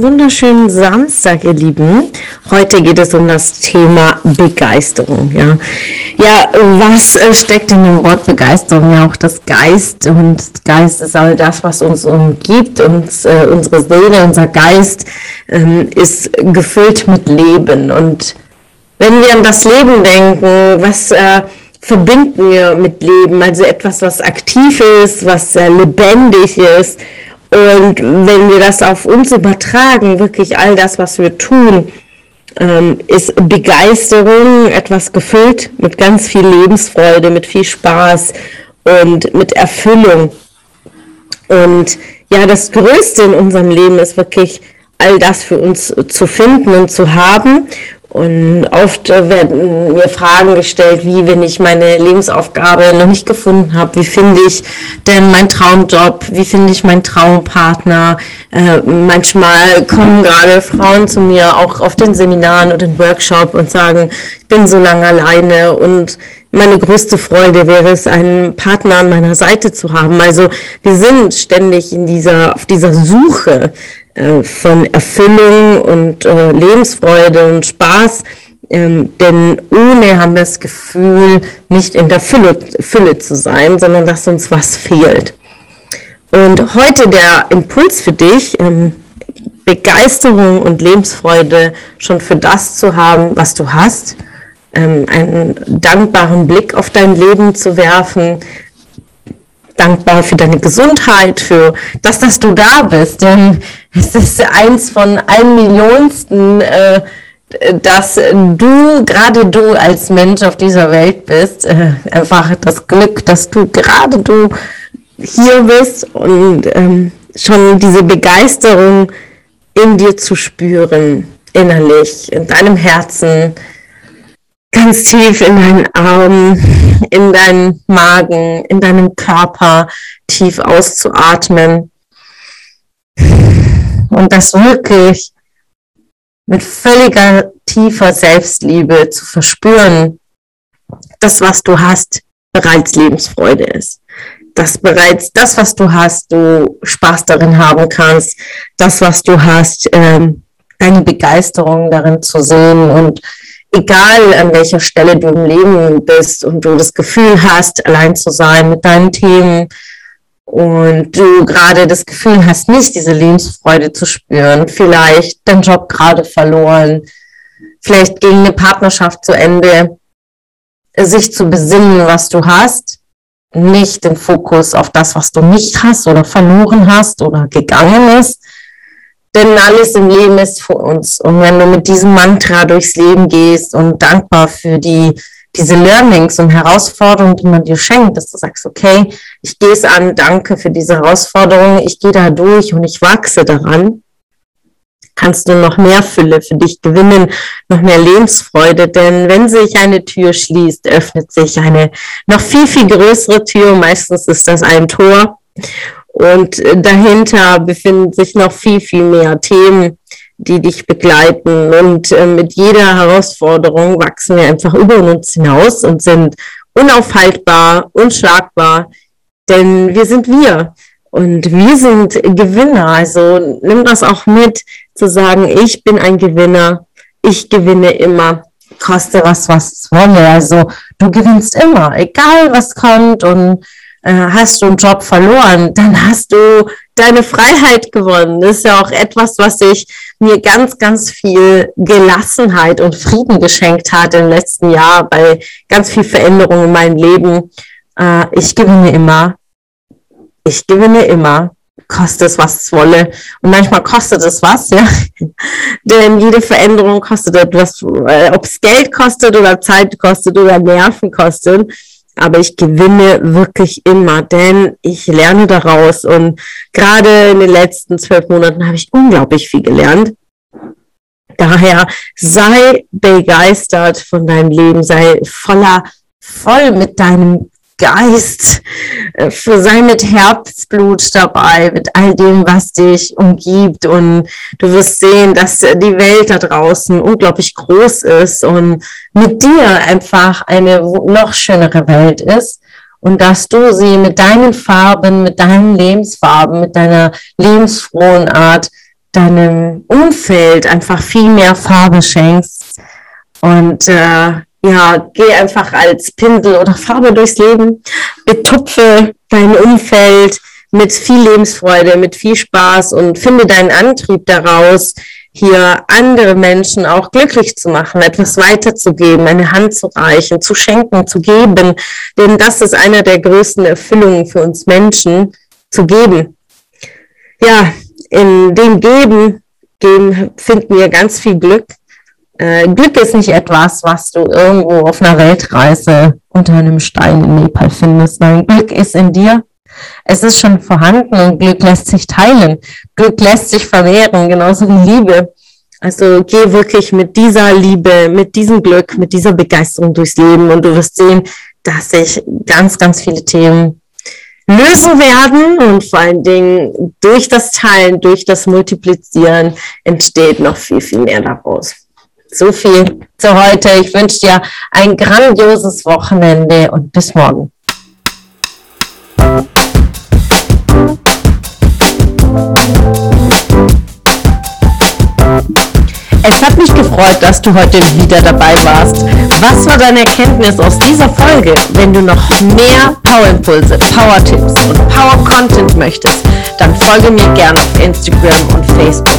Wunderschönen Samstag, ihr Lieben. Heute geht es um das Thema Begeisterung. Ja, ja was äh, steckt in dem Wort Begeisterung? Ja, auch das Geist. Und Geist ist all das, was uns umgibt. Uns, äh, unsere Seele, unser Geist ähm, ist gefüllt mit Leben. Und wenn wir an das Leben denken, was äh, verbinden wir mit Leben? Also etwas, was aktiv ist, was äh, lebendig ist und wenn wir das auf uns übertragen, wirklich all das, was wir tun, ähm, ist Begeisterung etwas gefüllt mit ganz viel Lebensfreude, mit viel Spaß und mit Erfüllung. Und ja, das Größte in unserem Leben ist wirklich all das für uns zu finden und zu haben. Und oft werden mir Fragen gestellt, wie wenn ich meine Lebensaufgabe noch nicht gefunden habe, wie finde ich denn meinen Traumjob, wie finde ich meinen Traumpartner. Äh, manchmal kommen gerade Frauen zu mir auch auf den Seminaren oder den Workshop und sagen, ich bin so lange alleine und meine größte Freude wäre es, einen Partner an meiner Seite zu haben. Also wir sind ständig in dieser, auf dieser Suche äh, von Erfüllung und äh, Lebensfreude und Spaß. Ähm, denn ohne haben wir das Gefühl, nicht in der Fülle, Fülle zu sein, sondern dass uns was fehlt. Und heute der Impuls für dich, ähm, Begeisterung und Lebensfreude schon für das zu haben, was du hast, ähm, einen dankbaren Blick auf dein Leben zu werfen, dankbar für deine Gesundheit, für das, dass du da bist. Denn es ist eins von ein Millionsten, äh, dass du, gerade du als Mensch auf dieser Welt bist. Äh, einfach das Glück, dass du gerade du hier bist und ähm, schon diese Begeisterung in dir zu spüren, innerlich, in deinem Herzen, ganz tief in deinen Arm, in deinen Magen, in deinem Körper tief auszuatmen. Und das wirklich mit völliger tiefer Selbstliebe zu verspüren, das, was du hast, bereits Lebensfreude ist. Dass bereits das, was du hast, du Spaß darin haben kannst, das, was du hast, ähm, deine Begeisterung darin zu sehen und egal an welcher Stelle du im Leben bist und du das Gefühl hast, allein zu sein mit deinen Themen und du gerade das Gefühl hast, nicht diese Lebensfreude zu spüren, vielleicht dein Job gerade verloren, vielleicht ging eine Partnerschaft zu Ende, sich zu besinnen, was du hast, nicht den Fokus auf das, was du nicht hast oder verloren hast oder gegangen ist, denn alles im Leben ist für uns. Und wenn du mit diesem Mantra durchs Leben gehst und dankbar für die, diese Learnings und Herausforderungen, die man dir schenkt, dass du sagst, okay, ich gehe es an, danke für diese Herausforderung, ich gehe da durch und ich wachse daran, kannst du noch mehr Fülle für dich gewinnen, noch mehr Lebensfreude. Denn wenn sich eine Tür schließt, öffnet sich eine noch viel, viel größere Tür. Meistens ist das ein Tor. Und äh, dahinter befinden sich noch viel, viel mehr Themen, die dich begleiten. Und äh, mit jeder Herausforderung wachsen wir einfach über uns hinaus und sind unaufhaltbar, unschlagbar, denn wir sind wir. Und wir sind Gewinner. Also nimm das auch mit, zu sagen, ich bin ein Gewinner, ich gewinne immer, koste was, was es wolle. Also du gewinnst immer, egal was kommt und äh, hast du einen Job verloren, dann hast du deine Freiheit gewonnen. Das ist ja auch etwas, was ich mir ganz, ganz viel Gelassenheit und Frieden geschenkt hat im letzten Jahr bei ganz viel Veränderung in meinem Leben. Äh, ich gewinne immer. Ich gewinne immer. Kostet es, was es wolle. Und manchmal kostet es was, ja. Denn jede Veränderung kostet etwas, äh, ob es Geld kostet oder Zeit kostet oder Nerven kostet aber ich gewinne wirklich immer, denn ich lerne daraus und gerade in den letzten zwölf Monaten habe ich unglaublich viel gelernt. Daher sei begeistert von deinem Leben, sei voller voll mit deinem Geist, äh, sei mit Herzblut dabei, mit all dem, was dich umgibt. Und du wirst sehen, dass die Welt da draußen unglaublich groß ist und mit dir einfach eine noch schönere Welt ist. Und dass du sie mit deinen Farben, mit deinen Lebensfarben, mit deiner lebensfrohen Art, deinem Umfeld einfach viel mehr Farbe schenkst. Und äh, ja, geh einfach als Pinsel oder Farbe durchs Leben, betupfe dein Umfeld mit viel Lebensfreude, mit viel Spaß und finde deinen Antrieb daraus, hier andere Menschen auch glücklich zu machen, etwas weiterzugeben, eine Hand zu reichen, zu schenken, zu geben. Denn das ist einer der größten Erfüllungen für uns Menschen, zu geben. Ja, in dem Geben, dem finden wir ganz viel Glück, äh, Glück ist nicht etwas, was du irgendwo auf einer Weltreise unter einem Stein in Nepal findest. Nein, Glück ist in dir. Es ist schon vorhanden und Glück lässt sich teilen. Glück lässt sich vermehren, genauso wie Liebe. Also geh wirklich mit dieser Liebe, mit diesem Glück, mit dieser Begeisterung durchs Leben und du wirst sehen, dass sich ganz, ganz viele Themen lösen werden und vor allen Dingen durch das Teilen, durch das Multiplizieren entsteht noch viel, viel mehr daraus. So viel zu heute. Ich wünsche dir ein grandioses Wochenende und bis morgen. Es hat mich gefreut, dass du heute wieder dabei warst. Was war deine Erkenntnis aus dieser Folge? Wenn du noch mehr Power-Impulse, Power-Tipps und Power-Content möchtest, dann folge mir gerne auf Instagram und Facebook.